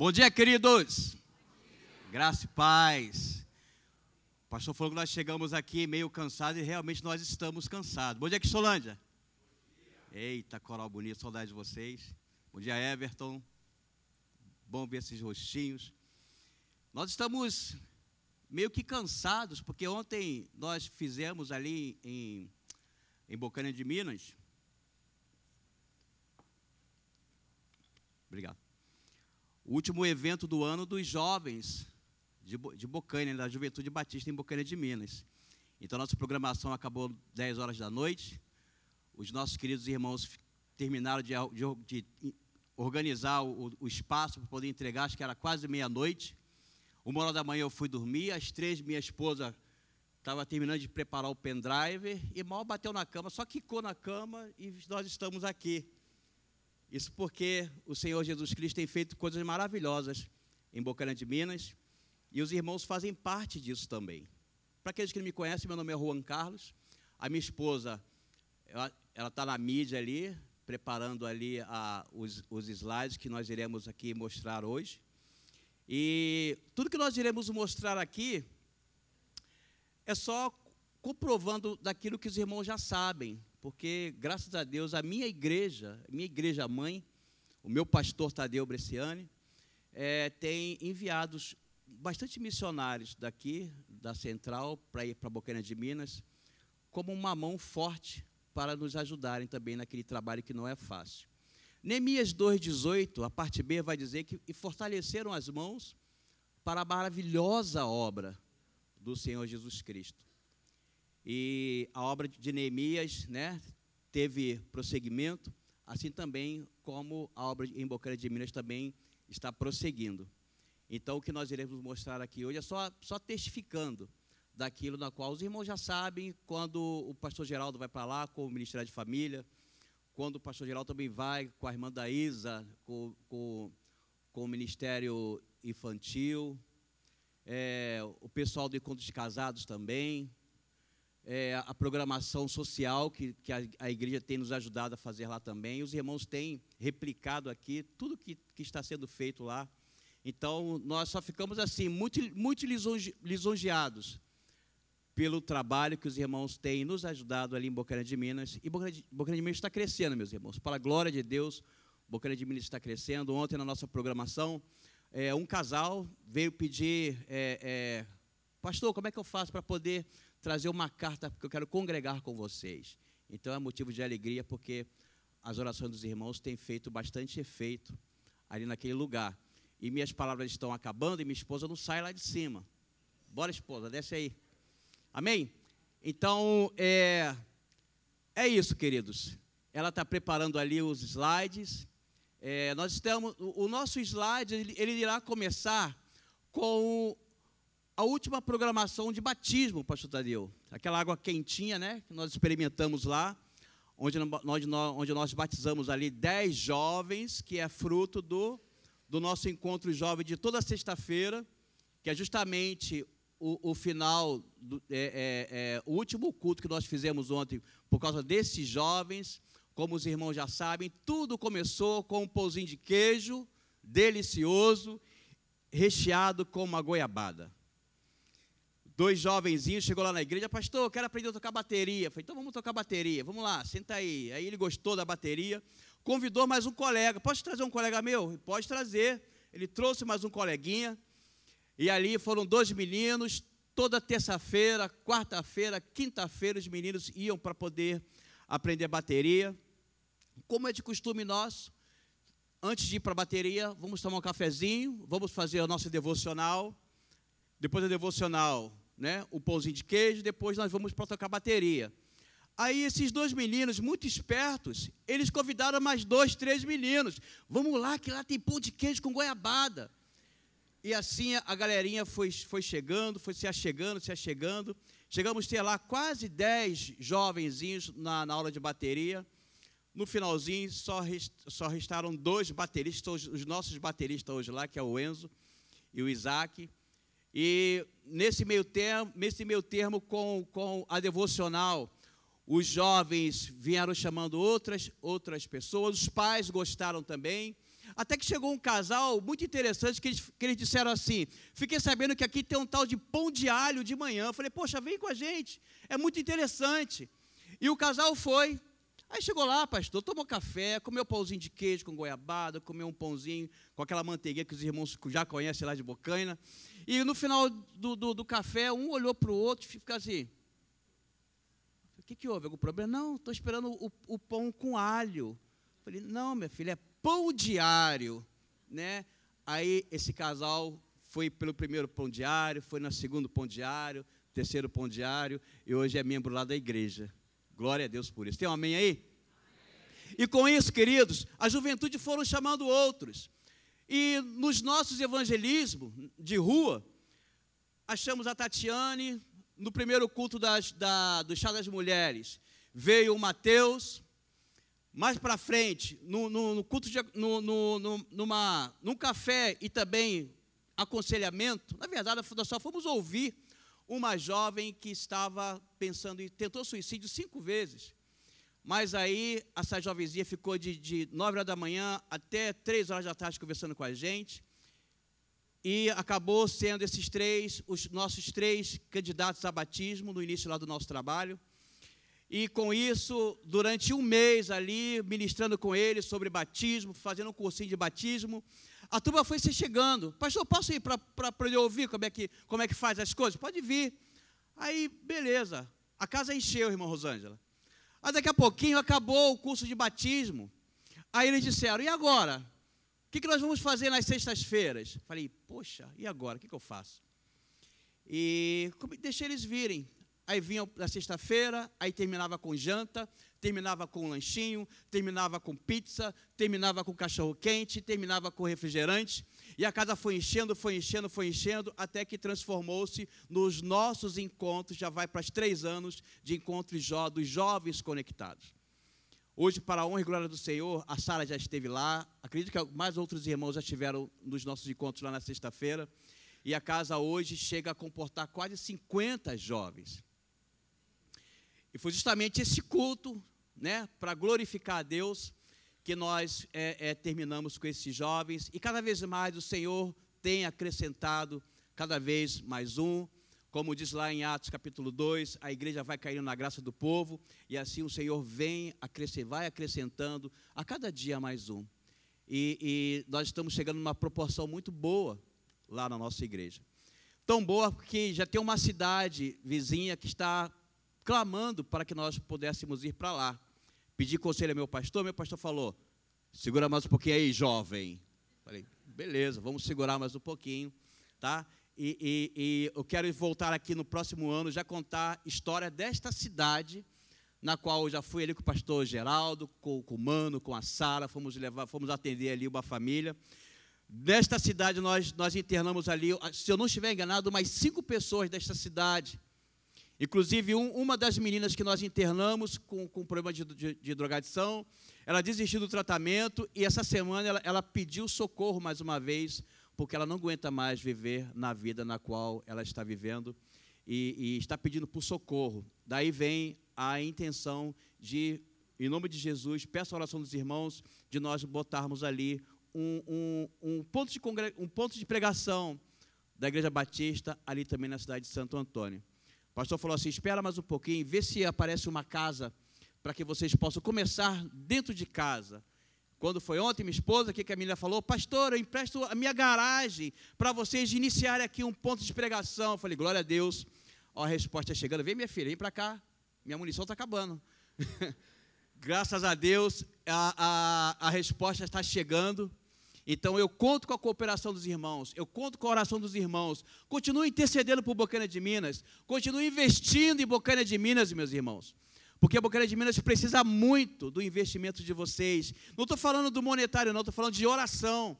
Bom dia, queridos. Graça e paz. O pastor falou que nós chegamos aqui meio cansados e realmente nós estamos cansados. Bom dia, Solândia. Eita, coral bonito, saudade de vocês. Bom dia, Everton. Bom ver esses rostinhos. Nós estamos meio que cansados, porque ontem nós fizemos ali em, em de Minas. Obrigado. O último evento do ano dos jovens de, de Bocaina, da Juventude Batista em Bocaina de Minas. Então, nossa programação acabou 10 horas da noite. Os nossos queridos irmãos terminaram de, de, de organizar o, o espaço para poder entregar, acho que era quase meia-noite. Uma hora da manhã eu fui dormir, às três minha esposa estava terminando de preparar o pendrive e mal bateu na cama, só quicou na cama e nós estamos aqui. Isso porque o Senhor Jesus Cristo tem feito coisas maravilhosas em Bocaina de Minas e os irmãos fazem parte disso também. Para aqueles que não me conhecem, meu nome é Juan Carlos. A minha esposa, ela está na mídia ali, preparando ali a, os, os slides que nós iremos aqui mostrar hoje. E tudo que nós iremos mostrar aqui é só comprovando daquilo que os irmãos já sabem, porque graças a Deus a minha igreja, minha igreja mãe, o meu pastor Tadeu Bresciani, é, tem enviados bastante missionários daqui, da central, para ir para Bocaina de Minas, como uma mão forte para nos ajudarem também naquele trabalho que não é fácil. Neemias 2,18, a parte B, vai dizer que e fortaleceram as mãos para a maravilhosa obra do Senhor Jesus Cristo. E a obra de Neemias né, teve prosseguimento, assim também como a obra em Bocaina de Minas também está prosseguindo. Então, o que nós iremos mostrar aqui hoje é só, só testificando daquilo na qual os irmãos já sabem, quando o pastor Geraldo vai para lá com o Ministério de Família, quando o pastor Geraldo também vai com a irmã da Isa, com, com, com o Ministério Infantil, é, o pessoal do Encontro de Casados também, é, a programação social que, que a, a, igreja tem nos ajudado a fazer lá também. Os irmãos têm replicado aqui tudo que, que está sendo feito lá. Então, nós só ficamos assim, muito, muito lisonjeados pelo trabalho que os irmãos têm nos ajudado ali em Bocaina de Minas. E Bocaina de, de Minas está crescendo, meus irmãos. Para a glória de Deus, Bocaina de Minas está crescendo. Ontem, na nossa programação, é, um casal veio pedir, é, é, pastor, como é que eu faço para poder trazer uma carta, porque eu quero congregar com vocês. Então, é motivo de alegria, porque as orações dos irmãos têm feito bastante efeito ali naquele lugar e minhas palavras estão acabando e minha esposa não sai lá de cima. Bora, esposa, desce aí. Amém? Então, é, é isso, queridos. Ela está preparando ali os slides. É, nós estamos, o, nosso slide ele, ele, irá começar com a última programação de batismo, Pastor Tadeu. Aquela água quentinha, né? Que nós experimentamos lá, onde nós, onde nós batizamos ali dez jovens, que é fruto do do nosso encontro jovem de toda sexta-feira, que é justamente o, o final, do, é, é, é, o último culto que nós fizemos ontem, por causa desses jovens. Como os irmãos já sabem, tudo começou com um pãozinho de queijo, delicioso, recheado com uma goiabada. Dois jovenzinhos chegou lá na igreja, pastor, quero aprender a tocar bateria. falei, então vamos tocar bateria, vamos lá, senta aí. Aí ele gostou da bateria, convidou mais um colega. Posso trazer um colega meu? Pode trazer. Ele trouxe mais um coleguinha. E ali foram dois meninos. Toda terça-feira, quarta-feira, quinta-feira, os meninos iam para poder aprender bateria. Como é de costume nosso, antes de ir para a bateria, vamos tomar um cafezinho, vamos fazer o nosso devocional. Depois do devocional, né, o pãozinho de queijo, depois nós vamos para tocar bateria. Aí esses dois meninos, muito espertos, eles convidaram mais dois, três meninos. Vamos lá, que lá tem pão de queijo com goiabada. E assim a galerinha foi, foi chegando, foi se achegando, se achegando. Chegamos a ter lá quase dez jovenzinhos na, na aula de bateria. No finalzinho, só, rest, só restaram dois bateristas, os nossos bateristas hoje lá, que é o Enzo e o Isaac. E nesse meio termo, nesse meio termo com, com a devocional, os jovens vieram chamando outras, outras pessoas, os pais gostaram também. Até que chegou um casal muito interessante que eles, que eles disseram assim: Fiquei sabendo que aqui tem um tal de pão de alho de manhã. Eu falei: Poxa, vem com a gente, é muito interessante. E o casal foi. Aí chegou lá, pastor, tomou café, comeu pãozinho de queijo com goiabada, comeu um pãozinho com aquela manteiga que os irmãos já conhecem lá de Bocaina. E no final do, do, do café, um olhou para o outro e ficou assim: O que, que houve? Algum problema? Não, estou esperando o, o pão com alho. Falei, não, minha filha, é pão diário, né? Aí esse casal foi pelo primeiro pão diário, foi no segundo pão diário, terceiro pão diário, e hoje é membro lá da igreja. Glória a Deus por isso. Tem um amém aí? E com isso, queridos, a juventude foram chamando outros. E nos nossos evangelismos de rua, achamos a Tatiane no primeiro culto das, da, do chá das mulheres. Veio o Mateus, mais para frente, no, no, no, culto de, no, no, numa, num café e também aconselhamento, na verdade, nós só fomos ouvir uma jovem que estava pensando em tentou suicídio cinco vezes. Mas aí essa jovenzinha ficou de, de 9 horas da manhã até 3 horas da tarde conversando com a gente. E acabou sendo esses três, os nossos três candidatos a batismo no início lá do nosso trabalho. E com isso, durante um mês ali, ministrando com eles sobre batismo, fazendo um cursinho de batismo, a turma foi se chegando. Pastor, posso ir para poder ouvir como é, que, como é que faz as coisas? Pode vir. Aí, beleza. A casa encheu, irmã Rosângela. Aí daqui a pouquinho acabou o curso de batismo. Aí eles disseram, e agora? O que, que nós vamos fazer nas sextas-feiras? Falei, poxa, e agora? O que, que eu faço? E deixei eles virem aí vinha na sexta-feira, aí terminava com janta, terminava com lanchinho, terminava com pizza, terminava com cachorro quente, terminava com refrigerante, e a casa foi enchendo, foi enchendo, foi enchendo, até que transformou-se nos nossos encontros, já vai para os três anos de encontros dos jovens conectados. Hoje, para a honra e glória do Senhor, a Sara já esteve lá, acredito que mais outros irmãos já estiveram nos nossos encontros lá na sexta-feira, e a casa hoje chega a comportar quase 50 jovens. E foi justamente esse culto, né, para glorificar a Deus, que nós é, é, terminamos com esses jovens. E cada vez mais o Senhor tem acrescentado cada vez mais um. Como diz lá em Atos capítulo 2, a igreja vai caindo na graça do povo, e assim o Senhor vem, vai acrescentando a cada dia mais um. E, e nós estamos chegando numa proporção muito boa lá na nossa igreja. Tão boa que já tem uma cidade vizinha que está clamando para que nós pudéssemos ir para lá. Pedi conselho ao meu pastor, meu pastor falou: segura mais um pouquinho aí, jovem. Falei, beleza, vamos segurar mais um pouquinho, tá? E, e, e eu quero voltar aqui no próximo ano já contar história desta cidade, na qual eu já fui ali com o pastor Geraldo, com, com o Mano, com a Sara, fomos levar, fomos atender ali uma família. Nesta cidade nós, nós internamos ali, se eu não estiver enganado, mais cinco pessoas desta cidade Inclusive, um, uma das meninas que nós internamos com, com problema de, de, de, drogadição, ela desistiu do tratamento e essa semana ela, ela pediu socorro mais uma vez, porque ela não aguenta mais viver na vida na qual ela está vivendo e, e está pedindo por socorro. Daí vem a intenção de, em nome de Jesus, peço a oração dos irmãos, de nós botarmos ali um, um, um, ponto, de um ponto de pregação da Igreja Batista, ali também na cidade de Santo Antônio. Pastor falou assim: espera mais um pouquinho, vê se aparece uma casa para que vocês possam começar dentro de casa. Quando foi ontem, minha esposa, que a menina falou, pastor, eu empresto a minha garagem para vocês iniciarem aqui um ponto de pregação. Eu falei, glória a Deus. Ó, a resposta chegando. Vem, minha filha, vem para cá. Minha munição está acabando. Graças a Deus, a, a, a resposta está chegando. Então eu conto com a cooperação dos irmãos, eu conto com a oração dos irmãos. Continuo intercedendo por Bocaina de Minas, continuo investindo em Bocaina de Minas, meus irmãos. Porque a Bocaina de Minas precisa muito do investimento de vocês. Não estou falando do monetário, não, estou falando de oração.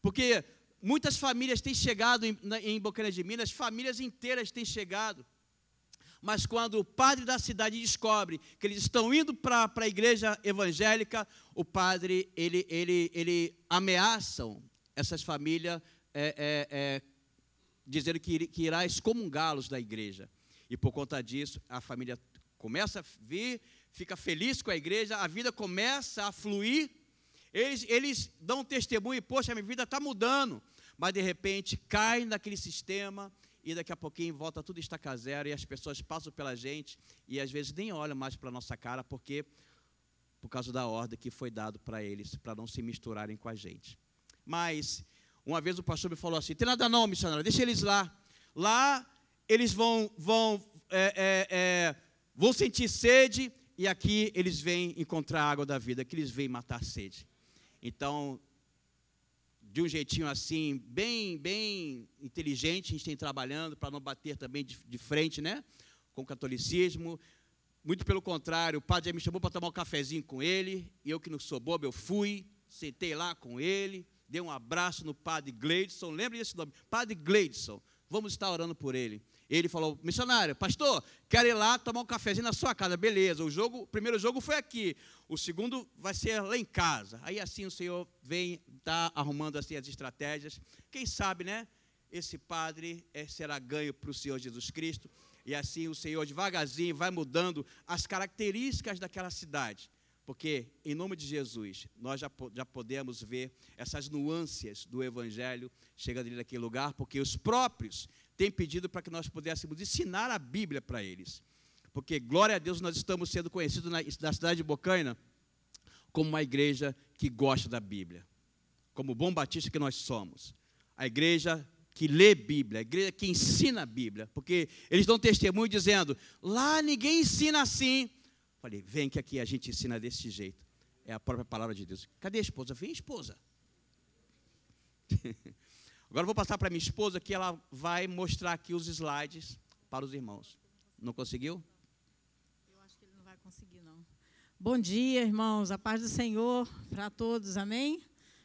Porque muitas famílias têm chegado em, em Bocaina de Minas, famílias inteiras têm chegado. Mas quando o padre da cidade descobre que eles estão indo para a igreja evangélica, o padre, ele, ele, ele ameaçam essas famílias, é, é, é, dizendo que, que irá excomungá-los da igreja. E por conta disso, a família começa a vir, fica feliz com a igreja, a vida começa a fluir, Eles, eles dão testemunho, poxa, minha vida está mudando. Mas de repente cai naquele sistema e daqui a pouquinho volta tudo estaca zero e as pessoas passam pela gente e às vezes nem olham mais para a nossa cara porque por causa da ordem que foi dado para eles, para não se misturarem com a gente. Mas uma vez o pastor me falou assim: tem nada não, missionário, deixa eles lá. Lá eles vão, vão, é, é, é, vão sentir sede e aqui eles vêm encontrar a água da vida, aqui eles vêm matar a sede. Então, de um jeitinho assim, bem, bem inteligente, a gente tem trabalhando para não bater também de, de, frente, né? Com o catolicismo. Muito pelo contrário, o padre me chamou para tomar um cafezinho com ele, e eu que não sou bobo, eu fui, sentei lá com ele, dei um abraço no padre Gleidson, lembra desse nome? Padre Gleidson, vamos estar orando por ele. Ele falou, missionário, pastor, quero ir lá tomar um cafezinho na sua casa. Beleza, o jogo, o primeiro jogo foi aqui, o segundo vai ser lá em casa. Aí assim o Senhor vem, está arrumando assim as estratégias. Quem sabe, né? Esse padre é, será ganho para o Senhor Jesus Cristo. E assim o Senhor devagarzinho vai mudando as características daquela cidade. Porque, em nome de Jesus, nós já, já podemos ver essas nuances do Evangelho chegando ali naquele lugar, porque os próprios tem pedido para que nós pudéssemos ensinar a Bíblia para eles. Porque, glória a Deus, nós estamos sendo conhecidos na, na cidade de Bocaina como uma igreja que gosta da Bíblia. Como bom batista que nós somos. A igreja que lê Bíblia, a igreja que ensina a Bíblia. Porque eles dão testemunho dizendo: lá ninguém ensina assim. Falei, vem que aqui a gente ensina desse jeito. É a própria palavra de Deus. Cadê a esposa? Vem, esposa. Agora eu vou passar para minha esposa que ela vai mostrar aqui os slides para os irmãos. Não conseguiu? Eu acho que ele não vai conseguir, não. Bom dia, irmãos. A paz do Senhor para todos. Amém?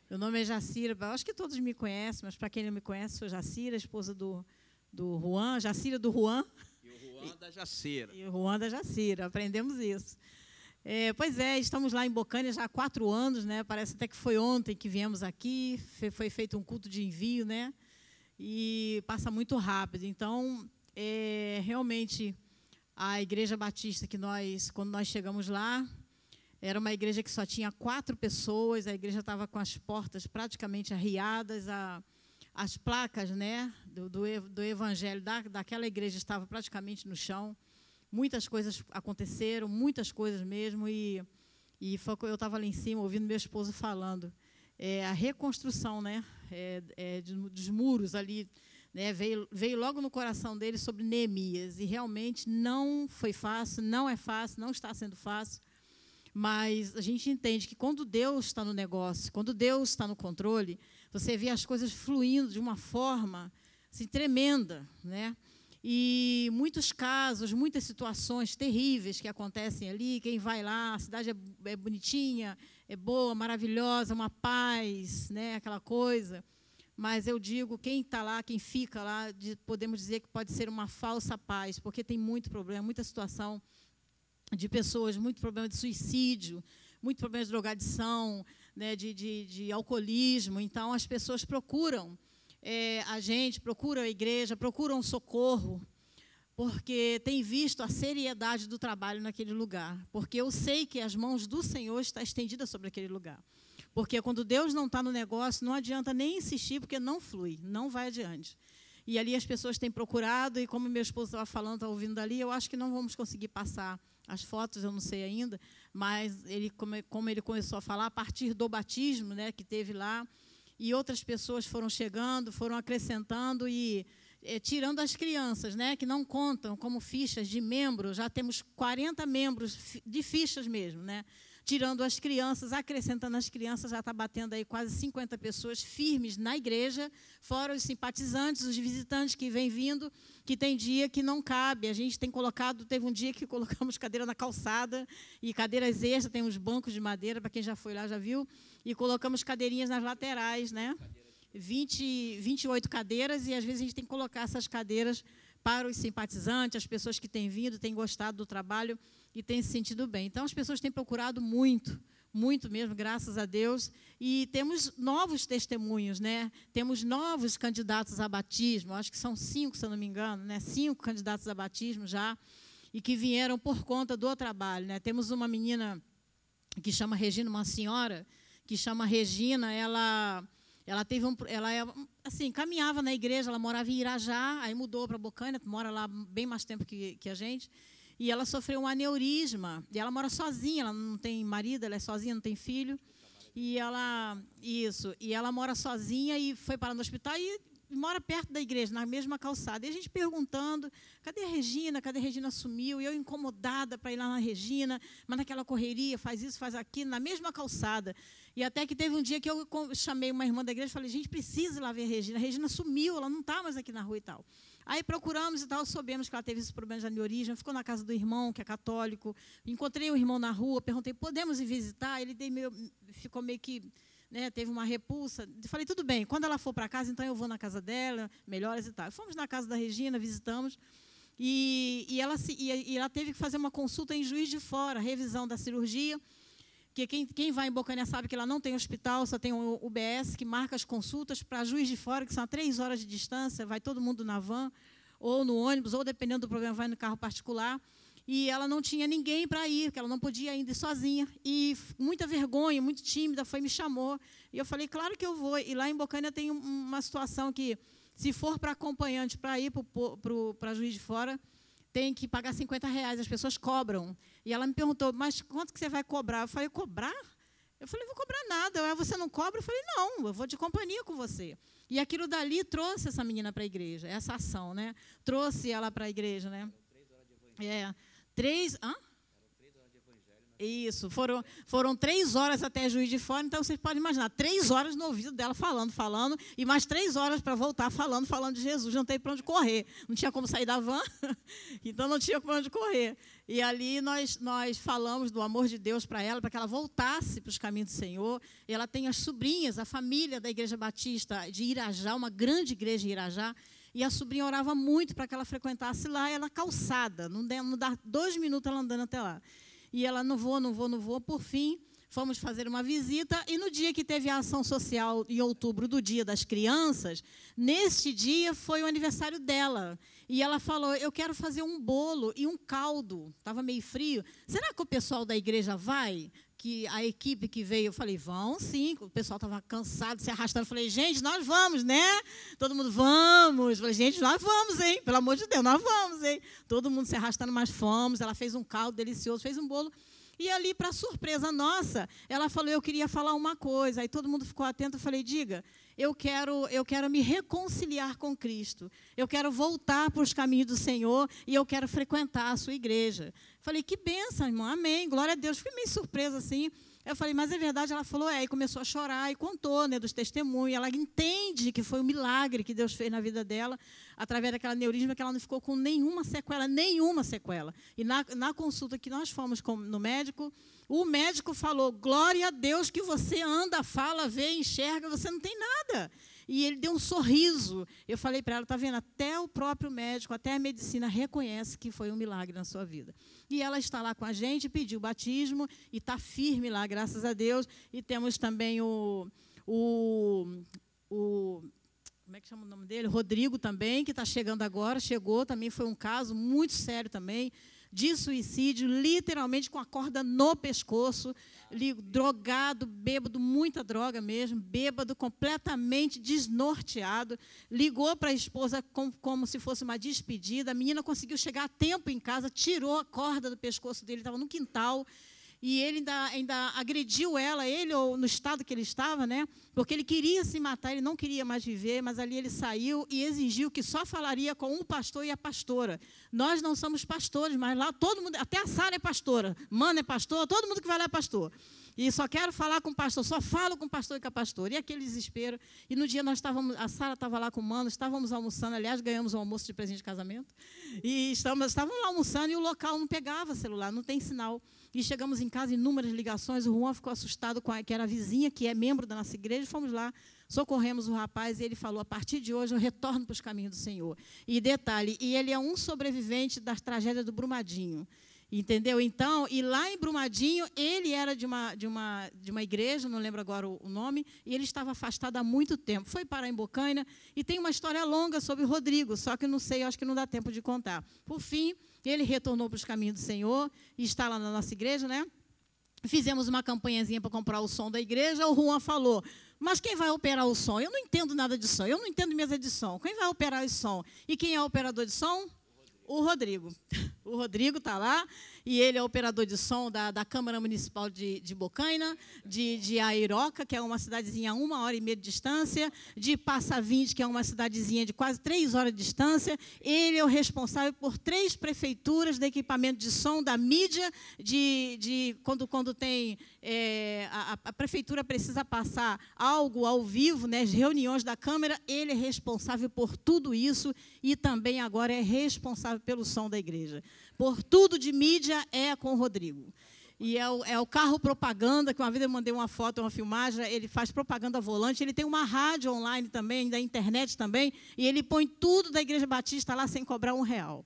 Meu nome é Jacira. Eu acho que todos me conhecem, mas para quem não me conhece, sou Jacira, esposa do, do Juan. Jacira do Juan. E o Juan da Jacira. E o Juan da Jacira. Aprendemos isso. É, pois é, estamos lá em Bocânia já há quatro anos, né? Parece até que foi ontem que viemos aqui, foi feito um culto de envio, né? E passa muito rápido. Então, é, realmente, a igreja batista que nós, quando nós chegamos lá, era uma igreja que só tinha quatro pessoas, a igreja estava com as portas praticamente arriadas, a, as placas né, do, do, do evangelho da, daquela igreja estavam praticamente no chão muitas coisas aconteceram, muitas coisas mesmo, e, e eu estava lá em cima ouvindo meu esposo falando. É, a reconstrução né, é, é, dos muros ali né, veio, veio logo no coração dele sobre Neemias, e realmente não foi fácil, não é fácil, não está sendo fácil, mas a gente entende que quando Deus está no negócio, quando Deus está no controle, você vê as coisas fluindo de uma forma assim, tremenda, né? E muitos casos, muitas situações terríveis que acontecem ali. Quem vai lá, a cidade é, é bonitinha, é boa, maravilhosa, uma paz, né, aquela coisa. Mas eu digo, quem está lá, quem fica lá, de, podemos dizer que pode ser uma falsa paz, porque tem muito problema, muita situação de pessoas, muito problema de suicídio, muito problema de drogadição, né, de, de, de alcoolismo. Então, as pessoas procuram é, a gente, procura a igreja, procura um socorro, porque tem visto a seriedade do trabalho naquele lugar. Porque eu sei que as mãos do Senhor estão estendidas sobre aquele lugar. Porque quando Deus não está no negócio, não adianta nem insistir, porque não flui, não vai adiante. E ali as pessoas têm procurado, e como meu esposo estava falando, estava ouvindo dali, eu acho que não vamos conseguir passar as fotos, eu não sei ainda, mas ele, como ele começou a falar, a partir do batismo né, que teve lá, e outras pessoas foram chegando, foram acrescentando e é, tirando as crianças, né, que não contam como fichas de membros, já temos 40 membros de fichas mesmo, né? Tirando as crianças, acrescentando as crianças, já está batendo aí quase 50 pessoas firmes na igreja, fora os simpatizantes, os visitantes que vêm vindo, que tem dia que não cabe. A gente tem colocado, teve um dia que colocamos cadeira na calçada e cadeiras extras, tem uns bancos de madeira, para quem já foi lá já viu, e colocamos cadeirinhas nas laterais, né? 20, 28 cadeiras, e às vezes a gente tem que colocar essas cadeiras para os simpatizantes, as pessoas que têm vindo, têm gostado do trabalho e têm se sentido bem. Então, as pessoas têm procurado muito, muito mesmo, graças a Deus. E temos novos testemunhos, né? Temos novos candidatos a batismo, acho que são cinco, se eu não me engano, né? Cinco candidatos a batismo já, e que vieram por conta do trabalho, né? Temos uma menina que chama Regina, uma senhora, que chama Regina, ela ela teve um, ela é, assim caminhava na igreja, ela morava em Irajá, aí mudou para Bocaina, mora lá bem mais tempo que, que a gente, e ela sofreu um aneurisma. E ela mora sozinha, ela não tem marido, ela é sozinha, não tem filho. E ela isso, e ela mora sozinha e foi para no hospital e mora perto da igreja, na mesma calçada. E a gente perguntando: cadê a Regina? Cadê a Regina sumiu? E eu incomodada para ir lá na Regina, mas naquela correria, faz isso, faz aquilo, na mesma calçada. E até que teve um dia que eu chamei uma irmã da igreja e falei: gente, precisa ir lá ver a Regina. A Regina sumiu, ela não está mais aqui na rua e tal. Aí procuramos e tal, soubemos que ela teve esse problema de aneurisma, ficou na casa do irmão, que é católico. Encontrei o irmão na rua, perguntei: podemos ir visitar? Ele meio, ficou meio que né, teve uma repulsa. Falei, tudo bem, quando ela for para casa, então eu vou na casa dela, melhores e tal. Fomos na casa da Regina, visitamos, e, e, ela, se, e, e ela teve que fazer uma consulta em Juiz de Fora, revisão da cirurgia, que quem, quem vai em Bocané sabe que ela não tem hospital, só tem o UBS, que marca as consultas para Juiz de Fora, que são a três horas de distância, vai todo mundo na van, ou no ônibus, ou dependendo do programa, vai no carro particular e ela não tinha ninguém para ir, porque ela não podia ainda ir sozinha. E muita vergonha, muito tímida, foi me chamou. E eu falei, claro que eu vou. E lá em Bocaina tem uma situação que, se for para acompanhante para ir para Juiz de Fora, tem que pagar 50 reais, as pessoas cobram. E ela me perguntou, mas quanto que você vai cobrar? Eu falei, cobrar? Eu falei, vou cobrar nada. Eu, você não cobra? Eu falei, não, eu vou de companhia com você. E aquilo dali trouxe essa menina para a igreja, essa ação, né? Trouxe ela para a igreja, né? É. Três. Hã? Isso, foram, foram três horas até Juiz de Fora, então vocês podem imaginar, três horas no ouvido dela falando, falando, e mais três horas para voltar falando, falando de Jesus. Não tem para onde correr, não tinha como sair da van, então não tinha para onde correr. E ali nós, nós falamos do amor de Deus para ela, para que ela voltasse para os caminhos do Senhor. E ela tem as sobrinhas, a família da Igreja Batista de Irajá, uma grande igreja de Irajá, e a sobrinha orava muito para que ela frequentasse lá, ela calçada, não dá dois minutos ela andando até lá. E ela não vou, não vou, não vou. Por fim, fomos fazer uma visita e no dia que teve a ação social em outubro do Dia das Crianças, neste dia foi o aniversário dela. E ela falou: "Eu quero fazer um bolo e um caldo". Estava meio frio. Será que o pessoal da igreja vai? Que a equipe que veio, eu falei, vão sim. O pessoal estava cansado, se arrastando. Eu falei, gente, nós vamos, né? Todo mundo, vamos. Eu falei, gente, nós vamos, hein? Pelo amor de Deus, nós vamos, hein? Todo mundo se arrastando, mas fomos. Ela fez um caldo delicioso, fez um bolo. E ali, para surpresa nossa, ela falou, eu queria falar uma coisa. Aí todo mundo ficou atento. Eu falei, diga, eu quero, eu quero me reconciliar com Cristo. Eu quero voltar para os caminhos do Senhor e eu quero frequentar a sua igreja. Falei, que benção, irmão, amém, glória a Deus. Fiquei meio surpresa assim. Eu falei, mas é verdade? Ela falou, é, e começou a chorar e contou né, dos testemunhos. Ela entende que foi um milagre que Deus fez na vida dela, através daquela neurisma, que ela não ficou com nenhuma sequela, nenhuma sequela. E na, na consulta que nós fomos com, no médico, o médico falou: Glória a Deus que você anda, fala, vê, enxerga, você não tem nada. E ele deu um sorriso. Eu falei para ela: está vendo? Até o próprio médico, até a medicina reconhece que foi um milagre na sua vida. E ela está lá com a gente, pediu batismo e está firme lá, graças a Deus. E temos também o, o, o como é que chama o nome dele? Rodrigo também, que está chegando agora, chegou, também foi um caso muito sério também de suicídio, literalmente com a corda no pescoço, drogado, bêbado, muita droga mesmo, bêbado, completamente desnorteado. Ligou para a esposa como, se fosse uma despedida. A menina conseguiu chegar a tempo em casa, tirou a corda do pescoço dele, estava no quintal e ele ainda, ainda agrediu ela, ele ou no estado que ele estava, né? Porque ele queria se matar, ele não queria mais viver, mas ali ele saiu e exigiu que só falaria com um pastor e a pastora. Nós não somos pastores, mas lá todo mundo, até a Sara é pastora, Mano é pastor, todo mundo que vai lá é pastor. E só quero falar com o pastor, só falo com o pastor e com a pastora. E aquele desespero. E no dia nós estávamos, a Sara estava lá com o Mano, estávamos almoçando, aliás, ganhamos um almoço de presente de casamento. E estávamos, estávamos lá almoçando e o local não pegava celular, não tem sinal. E chegamos em casa, inúmeras ligações. O Juan ficou assustado com a, que era a vizinha, que é membro da nossa igreja. Fomos lá, socorremos o rapaz e ele falou: a partir de hoje eu retorno para os caminhos do Senhor. E detalhe, e ele é um sobrevivente das tragédias do Brumadinho. Entendeu? Então, e lá em Brumadinho, ele era de uma, de uma, de uma igreja, não lembro agora o, o nome, e ele estava afastado há muito tempo. Foi parar em Bocaina e tem uma história longa sobre Rodrigo, só que não sei, acho que não dá tempo de contar. Por fim, ele retornou para os caminhos do Senhor e está lá na nossa igreja, né? Fizemos uma campanhazinha para comprar o som da igreja. O Juan falou: Mas quem vai operar o som? Eu não entendo nada de som. Eu não entendo mesa de som. Quem vai operar o som? E quem é operador de som? O Rodrigo. O Rodrigo está lá e ele é operador de som da, da Câmara Municipal de, de Bocaina, de, de Airoca, que é uma cidadezinha a uma hora e meia de distância, de Passa Vinte, que é uma cidadezinha de quase três horas de distância. Ele é o responsável por três prefeituras de equipamento de som, da mídia, de, de quando, quando tem. É, a, a, prefeitura precisa passar algo ao vivo, né, as reuniões da Câmara, ele é responsável por tudo isso e também agora é responsável pelo som da igreja por tudo de mídia é com o Rodrigo. E é o, é o, carro propaganda, que uma vez eu mandei uma foto, uma filmagem, ele faz propaganda volante, ele tem uma rádio online também, da internet também, e ele põe tudo da Igreja Batista lá sem cobrar um real.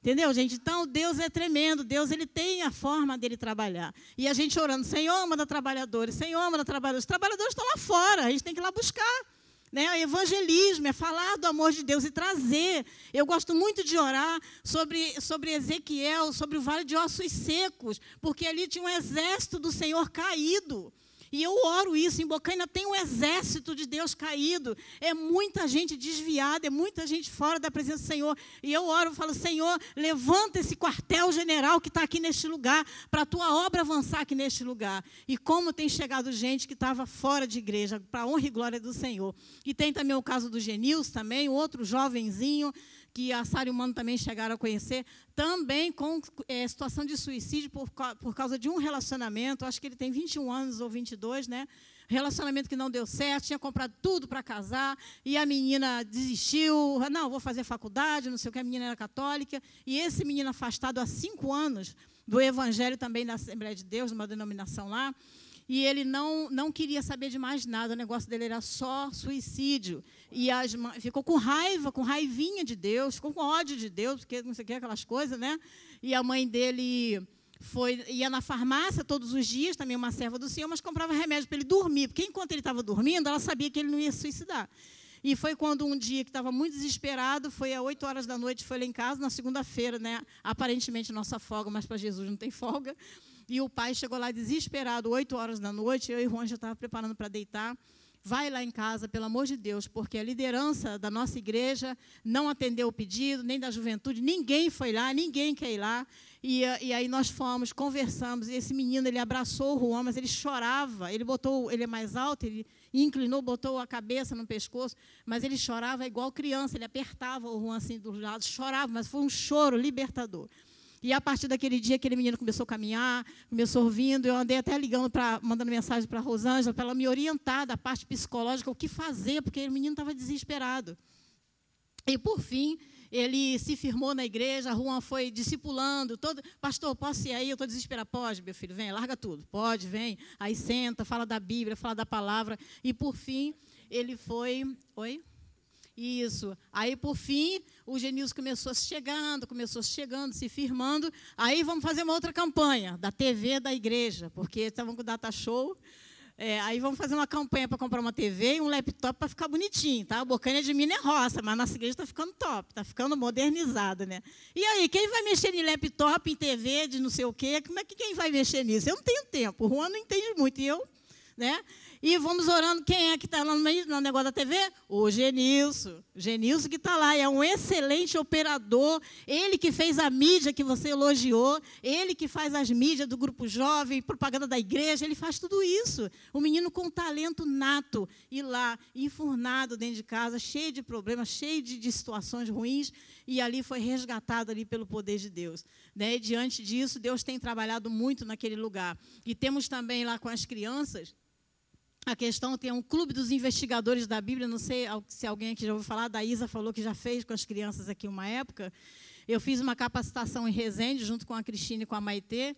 Entendeu, gente? Então, Deus é tremendo, Deus ele tem a forma dele trabalhar. E a gente orando, Senhor, manda trabalhadores, Senhor, manda trabalhadores. Os trabalhadores estão lá fora, a gente tem que ir lá buscar. Né? O evangelismo é falar do amor de Deus e trazer. Eu gosto muito de orar sobre, sobre Ezequiel, sobre o vale de ossos secos, porque ali tinha um exército do Senhor caído. E eu oro isso. Em Bocaina tem um exército de Deus caído. É muita gente desviada, é muita gente fora da presença do Senhor. E eu oro e falo: Senhor, levanta esse quartel-general que está aqui neste lugar, para a tua obra avançar aqui neste lugar. E como tem chegado gente que estava fora de igreja, para a honra e glória do Senhor. E tem também o caso do Genils, também, outro jovenzinho que a Sara Mano também chegaram a conhecer, também com é, situação de suicídio por, por causa de um relacionamento, acho que ele tem 21 anos ou 22, né? Relacionamento que não deu certo, tinha comprado tudo para casar, e a menina desistiu, não, vou fazer faculdade, não sei o que, a menina era católica, e esse menino afastado há cinco anos do Evangelho também da Assembleia de Deus, uma denominação lá, e ele não, não queria saber de mais nada, o negócio dele era só suicídio. E as, ficou com raiva, com raivinha de Deus, ficou com ódio de Deus, porque não sei o que, aquelas coisas, né? E a mãe dele foi ia na farmácia todos os dias, também uma serva do Senhor, mas comprava remédio para ele dormir, porque enquanto ele estava dormindo, ela sabia que ele não ia se suicidar. E foi quando um dia que estava muito desesperado, foi às 8 horas da noite, foi lá em casa, na segunda-feira, né? Aparentemente nossa folga, mas para Jesus não tem folga. E o pai chegou lá desesperado, 8 horas da noite, eu e o Juan já estava preparando para deitar. Vai lá em casa, pelo amor de Deus, porque a liderança da nossa igreja não atendeu o pedido, nem da juventude, ninguém foi lá, ninguém quer ir lá. E, e, aí nós fomos, conversamos, e esse menino, ele abraçou o Juan, mas ele chorava, ele botou, ele é mais alto, ele inclinou, botou a cabeça no pescoço, mas ele chorava igual criança, ele apertava o Juan assim dos lados, chorava, mas foi um choro libertador. E a partir daquele dia, aquele menino começou a caminhar, começou ouvindo. Eu andei até ligando, pra, mandando mensagem para a Rosângela, para ela me orientar da parte psicológica, o que fazer, porque o menino estava desesperado. E, por fim, ele se firmou na igreja, Juan foi discipulando, todo, pastor, posso ir aí? Eu estou desesperado. Pode, meu filho, vem, larga tudo. Pode, vem. Aí senta, fala da Bíblia, fala da palavra. E, por fim, ele foi... Oi? Isso. Aí, por fim, o Genilson começou chegando, começou chegando, se firmando. Aí vamos fazer uma outra campanha da TV da igreja, porque estavam com o data show. É, aí vamos fazer uma campanha para comprar uma TV e um laptop para ficar bonitinho, tá? A Bocaina de Minas é roça, mas nossa igreja está ficando top, está ficando modernizada, né? E aí, quem vai mexer em laptop, em TV, de não sei o quê? Como é que quem vai mexer nisso? Eu não tenho tempo, o Juan não entende muito, e eu, né? E vamos orando. Quem é que está lá no, negócio da TV? O Genilson. Genilson que está lá. É um excelente operador. Ele que fez a mídia que você elogiou. Ele que faz as mídias do grupo jovem, propaganda da igreja. Ele faz tudo isso. O menino com talento nato. E lá, enfurnado dentro de casa, cheio de problemas, cheio de, de situações ruins. E ali foi resgatado ali pelo poder de Deus. Né? E diante disso, Deus tem trabalhado muito naquele lugar. E temos também lá com as crianças a questão tem um clube dos investigadores da Bíblia, não sei se alguém aqui já ouviu falar, da Isa falou que já fez com as crianças aqui uma época. Eu fiz uma capacitação em Resende, junto com a Cristina e com a Maitê,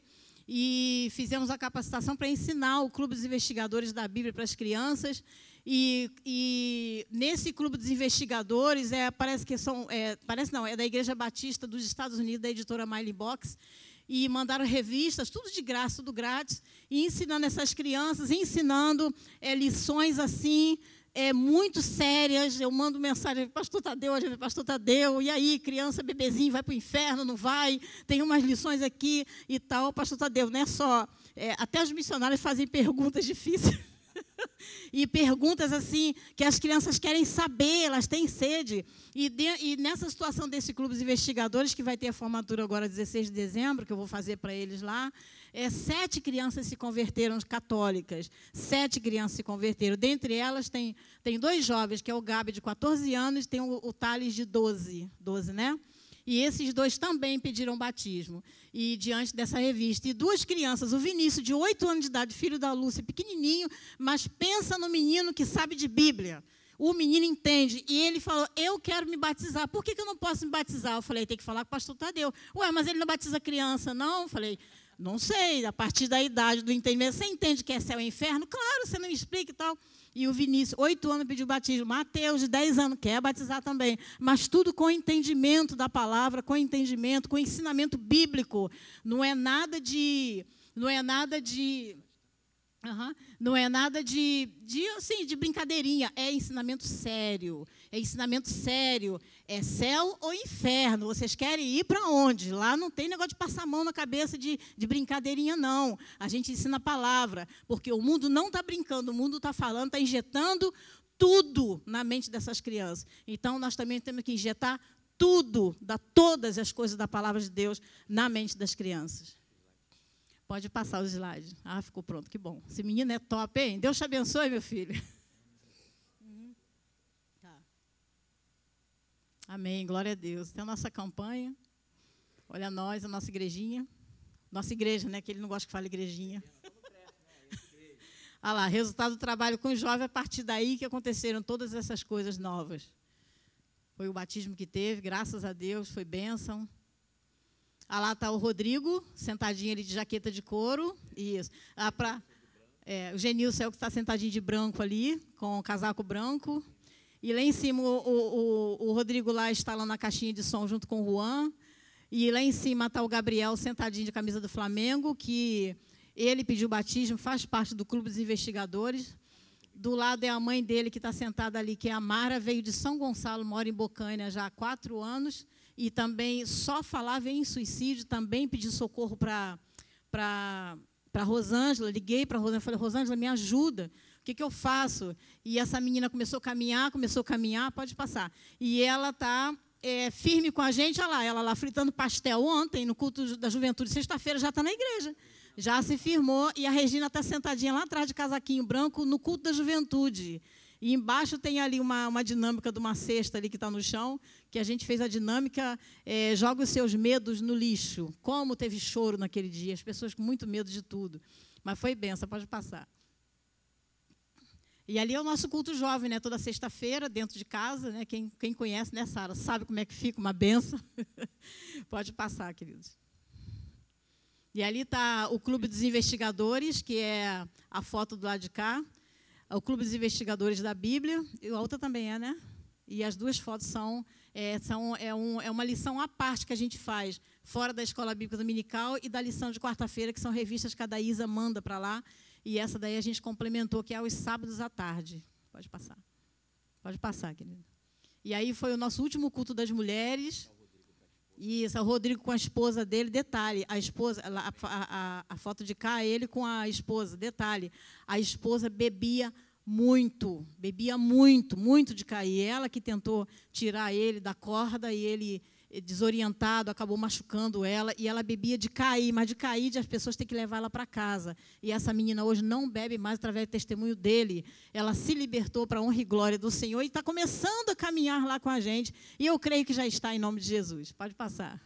e fizemos a capacitação para ensinar o clube dos investigadores da Bíblia para as crianças. E, e, nesse clube dos investigadores, é, parece que são, é, parece não, é da Igreja Batista dos Estados Unidos, da editora Miley Box, e mandaram revistas, tudo de graça, tudo grátis, e ensinando essas crianças, ensinando é, lições assim, é, muito sérias. Eu mando mensagem, pastor Tadeu, hoje pastor Tadeu, e aí, criança, bebezinho, vai para o inferno, não vai? Tem umas lições aqui e tal. Pastor Tadeu, não é só é, até os missionários fazem perguntas difíceis. E perguntas assim que as crianças querem saber, elas têm sede. E, de, e, nessa situação desse clube de investigadores, que vai ter a formatura agora 16 de dezembro, que eu vou fazer para eles lá, é, sete crianças se converteram católicas. Sete crianças se converteram. Dentre elas tem, tem dois jovens, que é o Gabi, de 14 anos, e tem o, o Thales, de 12. 12, né? E esses dois também pediram batismo. E diante dessa revista. E duas crianças, o Vinícius, de 8 anos de idade, filho da Lúcia, pequenininho, mas pensa no menino que sabe de Bíblia. O menino entende. E ele falou: Eu quero me batizar. Por que, que eu não posso me batizar? Eu falei: Tem que falar com o pastor Tadeu. Ué, mas ele não batiza criança, não? Eu falei: Não sei. A partir da idade do entendimento, você entende que é céu e inferno? Claro, você não me explica e tal. E o Vinícius, oito anos, pediu batismo. Mateus, de dez anos, quer batizar também. Mas tudo com entendimento da palavra, com entendimento, com ensinamento bíblico. Não é nada de. Não é nada de Uhum. Não é nada de, de, assim, de brincadeirinha, é ensinamento sério. É ensinamento sério. É céu ou inferno. Vocês querem ir para onde? Lá não tem negócio de passar a mão na cabeça de, de brincadeirinha, não. A gente ensina a palavra, porque o mundo não está brincando, o mundo está falando, está injetando tudo na mente dessas crianças. Então, nós também temos que injetar tudo, da todas as coisas da palavra de Deus na mente das crianças. Pode passar os slides. Ah, ficou pronto, que bom. Esse menino é top, hein? Deus te abençoe, meu filho. Uhum. Tá. Amém, glória a Deus. Tem a nossa campanha. Olha nós, a nossa igrejinha. Nossa igreja, né? Que ele não gosta que fale igrejinha. ah lá, resultado do trabalho com o jovem, a partir daí que aconteceram todas essas coisas novas. Foi o batismo que teve, graças a Deus, foi bênção. Ah, lá está o Rodrigo, sentadinho ali de jaqueta de couro. Isso. Ah, pra, é, o Genilson é o que está sentadinho de branco ali, com o casaco branco. E lá em cima o, o, o, Rodrigo lá está lá na caixinha de som junto com o Juan. E lá em cima está o Gabriel sentadinho de camisa do Flamengo, que ele pediu batismo, faz parte do clube dos investigadores. Do lado é a mãe dele que está sentada ali, que é a Mara, veio de São Gonçalo, mora em Bocaina já há quatro anos e também só falava em suicídio, também pedi socorro para para Rosângela, liguei para Rosângela, falei, Rosângela, me ajuda, o que, que eu faço? E essa menina começou a caminhar, começou a caminhar, pode passar. E ela está é, firme com a gente, olha lá, ela lá fritando pastel ontem, no culto da juventude, sexta-feira já está na igreja. Já se firmou e a Regina está sentadinha lá atrás de casaquinho branco no culto da juventude. E embaixo tem ali uma, uma dinâmica de uma cesta ali que está no chão, que a gente fez a dinâmica, é, joga os seus medos no lixo. Como teve choro naquele dia, as pessoas com muito medo de tudo. Mas foi benção, pode passar. E ali é o nosso culto jovem, né? Toda sexta-feira, dentro de casa, né? Quem, quem conhece, né, Sara? Sabe como é que fica uma benção. pode passar, queridos. E ali está o Clube dos Investigadores, que é a foto do lado de cá o Clube dos Investigadores da Bíblia, e a outra também é, né? E as duas fotos são, é, são é, um, é uma lição à parte que a gente faz, fora da Escola Bíblica Dominical e da lição de quarta-feira, que são revistas que a Daísa manda para lá. E essa daí a gente complementou, que é aos sábados à tarde. Pode passar. Pode passar, querido. E aí foi o nosso último culto das mulheres. Isso, o Rodrigo com a esposa dele. Detalhe, a esposa, a, a, a, foto de cá, ele com a esposa. Detalhe, a esposa bebia muito, bebia muito, muito de cair. Ela que tentou tirar ele da corda e ele desorientado, acabou machucando ela e ela bebia de cair, mas de cair as pessoas têm que levar ela para casa. E essa menina hoje não bebe mais através do testemunho dele. Ela se libertou para a honra e glória do Senhor e está começando a caminhar lá com a gente. E eu creio que já está em nome de Jesus. Pode passar.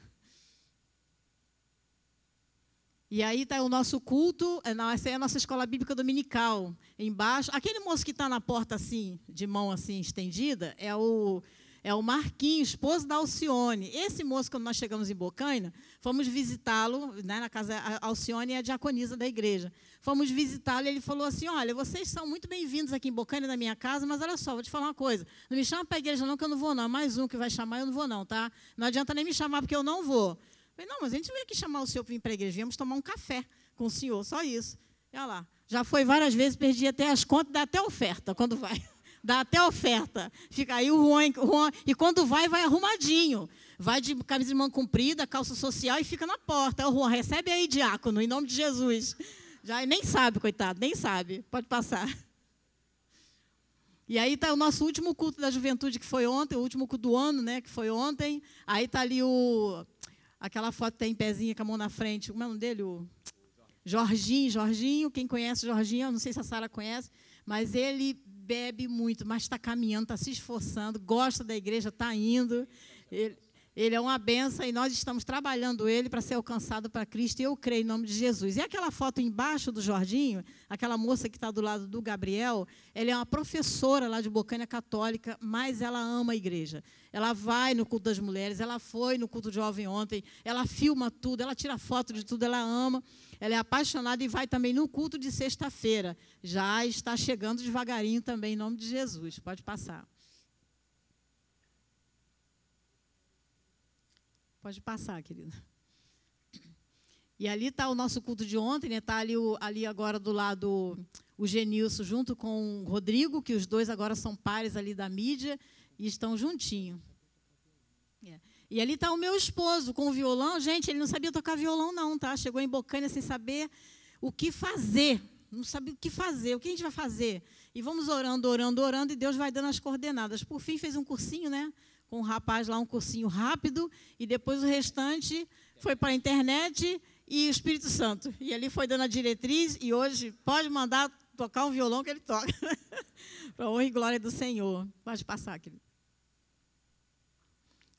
E aí está o nosso culto, é, essa é a nossa escola bíblica dominical. Embaixo, aquele moço que está na porta assim, de mão assim estendida, é o é o Marquinhos, esposo da Alcione. Esse moço, quando nós chegamos em Bocaina, fomos visitá-lo, né, na casa, a Alcione é a diaconisa da igreja. Fomos visitá-lo e ele falou assim, olha, vocês são muito bem-vindos aqui em Bocaina, na minha casa, mas olha só, vou te falar uma coisa, não me chama para a igreja não, que eu não vou não, mais um que vai chamar, eu não vou não, tá? Não adianta nem me chamar, porque eu não vou. Eu falei, não, mas a gente veio aqui chamar o senhor para vir para a igreja, viemos tomar um café com o senhor, só isso. E olha lá, já foi várias vezes, perdi até as contas, dá até oferta quando vai dá até oferta. Fica aí o Juan, Juan, e quando vai, vai arrumadinho. Vai de camisa de mão comprida, calça social e fica na porta. O Juan, recebe aí, diácono, em nome de Jesus. Já nem sabe, coitado, nem sabe. Pode passar. E aí está o nosso último culto da juventude, que foi ontem, o último culto do ano, né? Que foi ontem. Aí está ali o. Aquela foto tem pezinha com a mão na frente. Como é o nome dele? O Jorginho. Jorginho, quem conhece Jorginho, eu não sei se a Sara conhece, mas ele bebe muito, mas está caminhando, está se esforçando, gosta da igreja, está indo. Ele, ele é uma benção e nós estamos trabalhando ele para ser alcançado para Cristo. E eu creio em nome de Jesus. E aquela foto embaixo do Jorginho, aquela moça que está do lado do Gabriel, ela é uma professora lá de Bocânia Católica, mas ela ama a igreja. Ela vai no culto das mulheres, ela foi no culto jovem ontem, ela filma tudo, ela tira foto de tudo, ela ama. Ela é apaixonada e vai também no culto de sexta-feira. Já está chegando devagarinho também em nome de Jesus. Pode passar. Pode passar, querida. E ali está o nosso culto de ontem, está né? Tá ali, ali agora do lado o Genilson junto com o Rodrigo, que os dois agora são pares ali da mídia e estão juntinho. É. E ali está o meu esposo com o violão. Gente, ele não sabia tocar violão, não, tá? Chegou em Bocânia sem saber o que fazer. Não sabia o que fazer, o que a gente vai fazer. E vamos orando, orando, orando, e Deus vai dando as coordenadas. Por fim, fez um cursinho, né? Com um rapaz lá, um cursinho rápido, e depois o restante foi para a internet e o Espírito Santo. E ali foi dando a diretriz, e hoje pode mandar tocar um violão que ele toca. para honra e glória do Senhor. Pode passar, querido.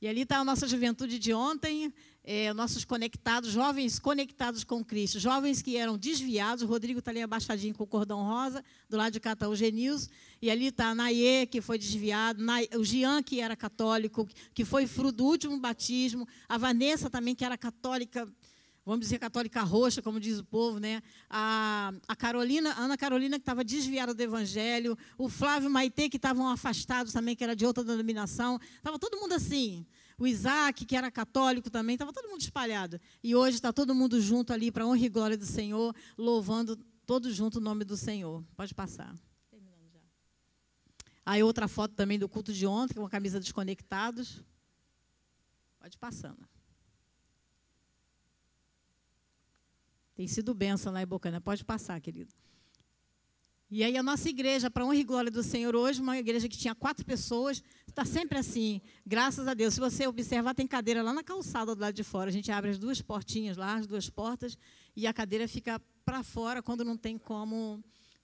E ali está a nossa juventude de ontem, é, nossos conectados, jovens conectados com Cristo, jovens que eram desviados. O Rodrigo está ali abaixadinho com o cordão rosa, do lado de cá está o Genils, e ali está a Naê, que foi desviado, o Jean, que era católico, que foi fruto do último batismo, a Vanessa também, que era católica, vamos dizer católica roxa, como diz o povo, né? A, a Carolina, a Ana Carolina, que estava desviada do Evangelho, o Flávio Maitê, que estavam afastados também, que era de outra denominação, estava todo mundo assim. O Isaac, que era católico também, estava todo mundo espalhado. E hoje está todo mundo junto ali para honra e glória do Senhor, louvando todo junto o nome do Senhor. Pode passar. Terminando já. Aí outra foto também do culto de ontem, com a camisa desconectados. Pode passando. Tem sido benção lá em Bocana. Pode passar, querido. E aí a nossa igreja, para honra e glória do Senhor, hoje, uma igreja que tinha quatro pessoas, está sempre assim, graças a Deus. Se você observar, tem cadeira lá na calçada do lado de fora. A gente abre as duas portinhas lá, as duas portas, e a cadeira fica para fora quando não tem como,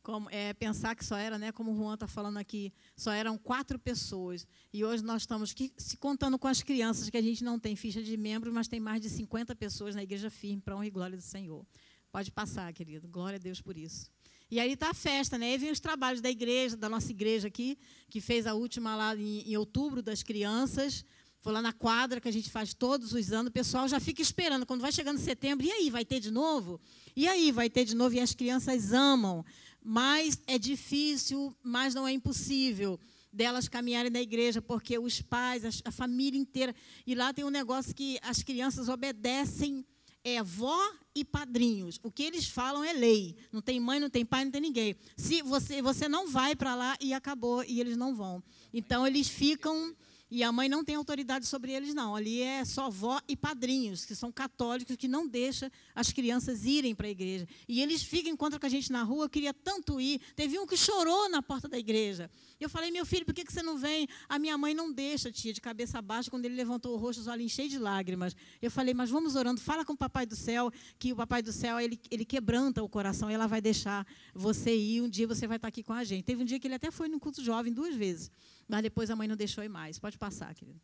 como é, pensar que só era, né, como o Juan está falando aqui, só eram quatro pessoas. E hoje nós estamos aqui, se contando com as crianças, que a gente não tem ficha de membros, mas tem mais de 50 pessoas na igreja firme, para honra e glória do Senhor. Pode passar, querido. Glória a Deus por isso. E aí está a festa, né? Aí vem os trabalhos da igreja, da nossa igreja aqui, que fez a última lá em, em outubro das crianças. Foi lá na quadra que a gente faz todos os anos. O pessoal já fica esperando. Quando vai chegando setembro, e aí, vai ter de novo? E aí, vai ter de novo? E as crianças amam. Mas é difícil, mas não é impossível delas caminharem na igreja, porque os pais, a família inteira. E lá tem um negócio que as crianças obedecem é vó e padrinhos. O que eles falam é lei. Não tem mãe, não tem pai, não tem ninguém. Se você, você não vai para lá e acabou, e eles não vão. Então eles ficam e a mãe não tem autoridade sobre eles, não. Ali é só vó e padrinhos, que são católicos, que não deixam as crianças irem para a igreja. E eles ficam, encontram com a gente na rua, eu queria tanto ir. Teve um que chorou na porta da igreja. Eu falei, meu filho, por que você não vem? A minha mãe não deixa, tia, de cabeça baixa, quando ele levantou o rosto, os olhos cheios de lágrimas. Eu falei, mas vamos orando, fala com o papai do céu, que o papai do céu, ele, ele quebranta o coração e ela vai deixar você ir, um dia você vai estar aqui com a gente. Teve um dia que ele até foi no culto jovem duas vezes. Mas depois a mãe não deixou ir mais. Pode passar, querido.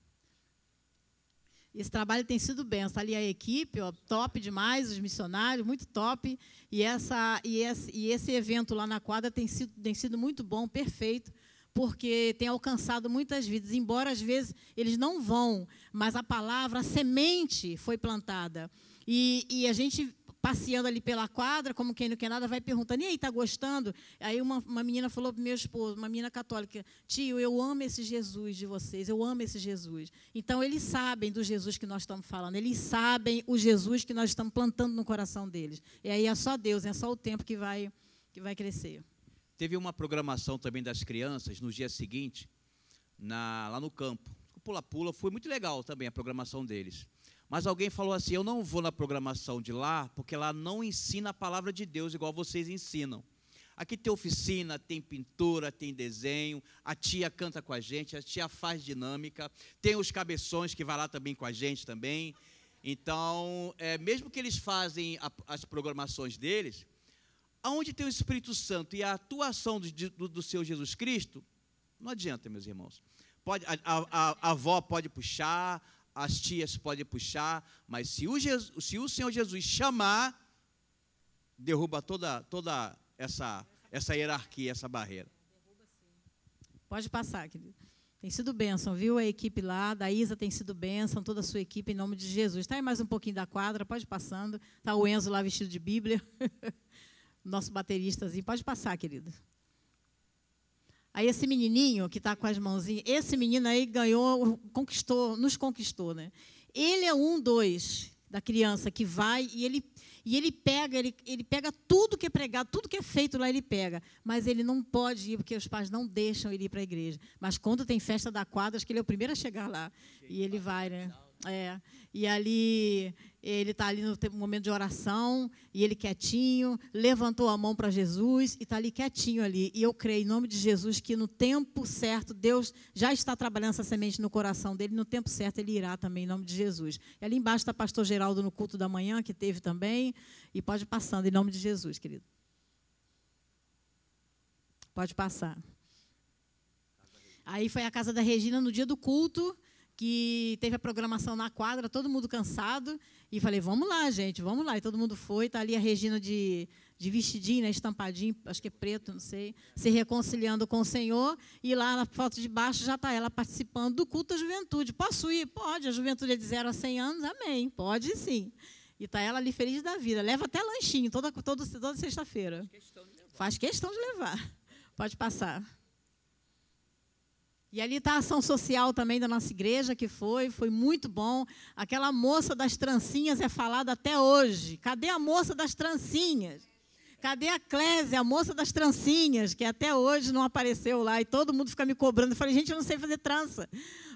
Esse trabalho tem sido bem. Está ali a equipe, ó, top demais, os missionários, muito top. E, essa, e, esse, e esse evento lá na quadra tem sido, tem sido muito bom, perfeito, porque tem alcançado muitas vidas. Embora às vezes eles não vão, mas a palavra, a semente foi plantada. E, e a gente passeando ali pela quadra, como quem não quer nada, vai perguntando, e aí, está gostando? Aí uma, uma menina falou para o meu esposo, uma menina católica, tio, eu amo esse Jesus de vocês, eu amo esse Jesus. Então, eles sabem do Jesus que nós estamos falando, eles sabem o Jesus que nós estamos plantando no coração deles. E aí é só Deus, é só o tempo que vai, que vai crescer. Teve uma programação também das crianças no dia seguinte, na, lá no campo. O Pula-Pula foi muito legal também a programação deles. Mas alguém falou assim: eu não vou na programação de lá, porque lá não ensina a palavra de Deus igual vocês ensinam. Aqui tem oficina, tem pintura, tem desenho, a tia canta com a gente, a tia faz dinâmica, tem os cabeções que vai lá também com a gente também. Então, é, mesmo que eles fazem a, as programações deles, aonde tem o Espírito Santo e a atuação do, do, do seu Jesus Cristo, não adianta, meus irmãos. Pode, a, a, a, avó pode puxar, as tias podem puxar, mas se o, Jesus, se o Senhor Jesus chamar, derruba toda, toda essa, essa hierarquia, essa barreira. Pode passar, querido. Tem sido bênção, viu? A equipe lá, da Isa tem sido bênção, toda a sua equipe, em nome de Jesus. Está aí mais um pouquinho da quadra, pode passando. Está o Enzo lá vestido de Bíblia. Nosso bateristazinho. Pode passar, querido. Aí esse menininho que está com as mãozinhas, esse menino aí ganhou, conquistou, nos conquistou, né? Ele é um dois da criança que vai e ele e ele pega, ele, ele pega tudo que é pregado, tudo que é feito lá, ele pega. Mas ele não pode ir, porque os pais não deixam ele ir para a igreja. Mas quando tem festa da quadra, acho que ele é o primeiro a chegar lá. E ele vai, né? É. E ali, ele está ali no momento de oração, e ele quietinho, levantou a mão para Jesus e está ali quietinho ali. E eu creio, em nome de Jesus, que no tempo certo, Deus já está trabalhando essa semente no coração dele, no tempo certo ele irá também, em nome de Jesus. E ali embaixo está pastor Geraldo no culto da manhã, que teve também, e pode ir passando, em nome de Jesus, querido. Pode passar. Aí foi a casa da Regina no dia do culto, que teve a programação na quadra, todo mundo cansado, e falei, vamos lá, gente, vamos lá. E todo mundo foi, está ali a Regina de, de vestidinho, né, estampadinho, acho que é preto, não sei, se reconciliando com o Senhor, e lá na foto de baixo já está ela participando do culto da juventude. Posso ir? Pode, a juventude é de 0 a 100 anos, amém, pode sim. E está ela ali feliz da vida. Leva até lanchinho, toda, toda, toda sexta-feira. Faz questão de levar. Pode passar. E ali está a ação social também da nossa igreja, que foi, foi muito bom. Aquela moça das trancinhas é falada até hoje. Cadê a moça das trancinhas? Cadê a Clésia, a moça das trancinhas, que até hoje não apareceu lá e todo mundo fica me cobrando. Eu falei, gente, eu não sei fazer trança.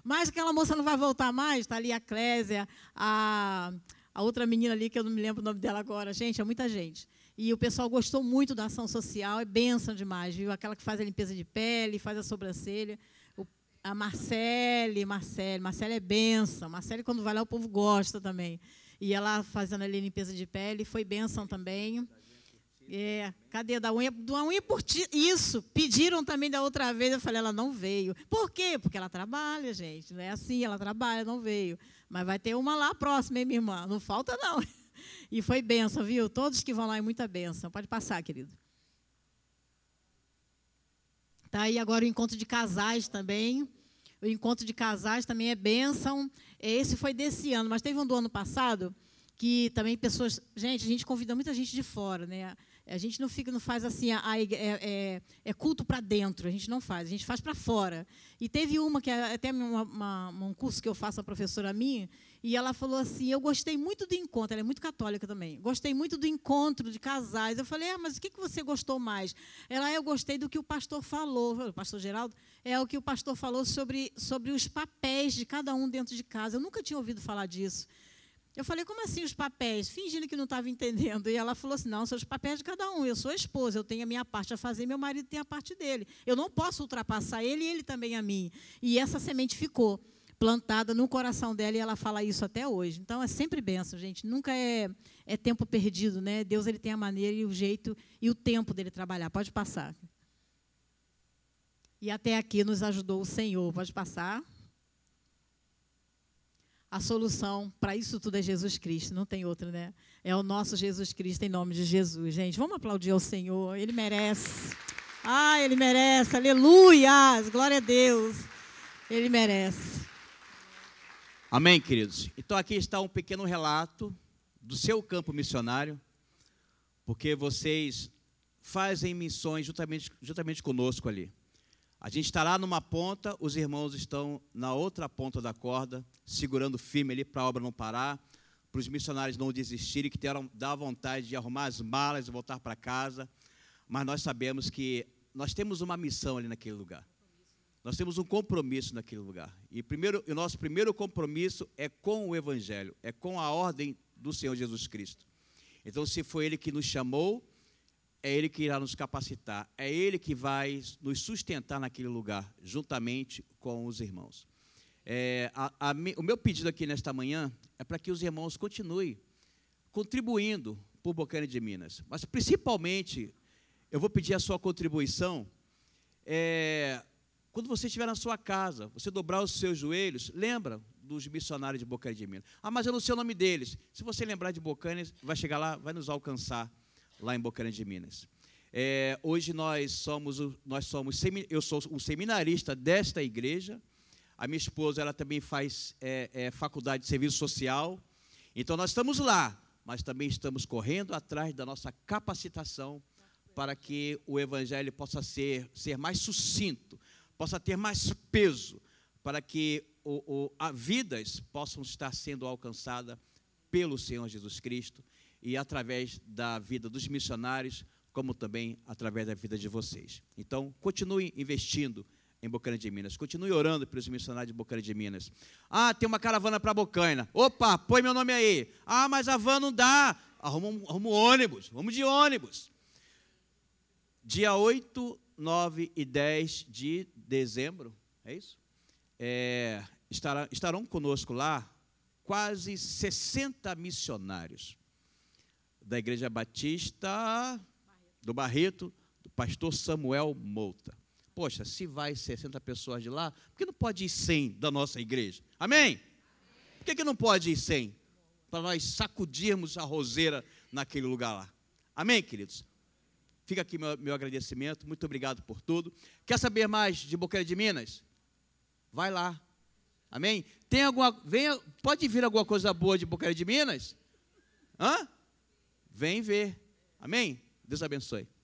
Mas aquela moça não vai voltar mais? Está ali a Clésia, a, a outra menina ali, que eu não me lembro o nome dela agora. Gente, é muita gente. E o pessoal gostou muito da ação social, é bênção demais, viu? Aquela que faz a limpeza de pele, faz a sobrancelha. A Marcele, Marcele, Marcele é benção. Marcele, quando vai lá, o povo gosta também. E ela fazendo ali limpeza de pele, foi benção também. É, cadê da unha? Da unha por ti, isso. Pediram também da outra vez, eu falei, ela não veio. Por quê? Porque ela trabalha, gente. Não é assim, ela trabalha, não veio. Mas vai ter uma lá próxima, hein, minha irmã? Não falta, não. E foi benção, viu? Todos que vão lá é muita benção. Pode passar, querido. Tá aí agora o encontro de casais também. O encontro de casais também é bênção. Esse foi desse ano, mas teve um do ano passado que também pessoas. Gente, a gente convida muita gente de fora, né? A gente não fica, não faz assim, a, a, é, é, é, culto para dentro, a gente não faz, a gente faz para fora. E teve uma que é até uma, uma, um curso que eu faço a professora minha, e ela falou assim: Eu gostei muito do encontro, ela é muito católica também, gostei muito do encontro de casais. Eu falei: ah, mas o que, você gostou mais? Ela, eu gostei do que o pastor falou, o pastor Geraldo, é o que o pastor falou sobre, sobre os papéis de cada um dentro de casa. Eu nunca tinha ouvido falar disso. Eu falei, como assim os papéis? Fingindo que não estava entendendo. E ela falou assim: não, são os papéis de cada um. Eu sou esposa, eu tenho a minha parte a fazer, meu marido tem a parte dele. Eu não posso ultrapassar ele e ele também a mim. E essa semente ficou plantada no coração dela e ela fala isso até hoje. Então é sempre benção, gente. Nunca é, é tempo perdido, né? Deus ele tem a maneira e o jeito e o tempo dele trabalhar. Pode passar. E até aqui nos ajudou o Senhor. Pode passar. A solução para isso tudo é Jesus Cristo, não tem outro, né? É o nosso Jesus Cristo em nome de Jesus, gente. Vamos aplaudir ao Senhor, ele merece. Ah, ele merece, aleluia! Glória a Deus, ele merece. Amém, queridos? Então aqui está um pequeno relato do seu campo missionário, porque vocês fazem missões juntamente, juntamente conosco ali. A gente está lá numa ponta, os irmãos estão na outra ponta da corda, segurando firme ali para a obra não parar, para os missionários não desistirem, que terão da vontade de arrumar as malas e voltar para casa. Mas nós sabemos que nós temos uma missão ali naquele lugar. Nós temos um compromisso naquele lugar. E primeiro, o nosso primeiro compromisso é com o Evangelho, é com a ordem do Senhor Jesus Cristo. Então, se foi Ele que nos chamou, é Ele que irá nos capacitar, é Ele que vai nos sustentar naquele lugar, juntamente com os irmãos. É, a, a, o meu pedido aqui nesta manhã é para que os irmãos continuem contribuindo por Bocaina de Minas, mas principalmente eu vou pedir a sua contribuição. É, quando você estiver na sua casa, você dobrar os seus joelhos, lembra dos missionários de Bocaina de Minas. Ah, mas eu não sei o nome deles. Se você lembrar de Bocaina, vai chegar lá, vai nos alcançar lá em Bocaina de Minas. É, hoje nós somos, nós somos, eu sou um seminarista desta igreja. A minha esposa, ela também faz é, é, faculdade de serviço social. Então nós estamos lá, mas também estamos correndo atrás da nossa capacitação para que o evangelho possa ser, ser mais sucinto, possa ter mais peso, para que o, o, a vidas possam estar sendo alcançadas pelo Senhor Jesus Cristo e através da vida dos missionários, como também através da vida de vocês. Então, continue investindo em Bocaina de Minas. Continue orando pelos missionários de Bocaina de Minas. Ah, tem uma caravana para Bocaina. Opa, põe meu nome aí. Ah, mas a van não dá. Arruma um, arruma um ônibus. Vamos de ônibus. Dia 8, 9 e 10 de dezembro, é isso? É, estarão conosco lá quase 60 missionários da Igreja Batista do Barreto, do pastor Samuel Mouta. Poxa, se vai 60 pessoas de lá, por que não pode ir 100 da nossa igreja? Amém? Por que, que não pode ir 100? Para nós sacudirmos a roseira naquele lugar lá. Amém, queridos? Fica aqui meu, meu agradecimento. Muito obrigado por tudo. Quer saber mais de Boqueira de Minas? Vai lá. Amém? Tem alguma. Pode vir alguma coisa boa de Boqueira de Minas? Hã? Vem ver. Amém? Deus abençoe.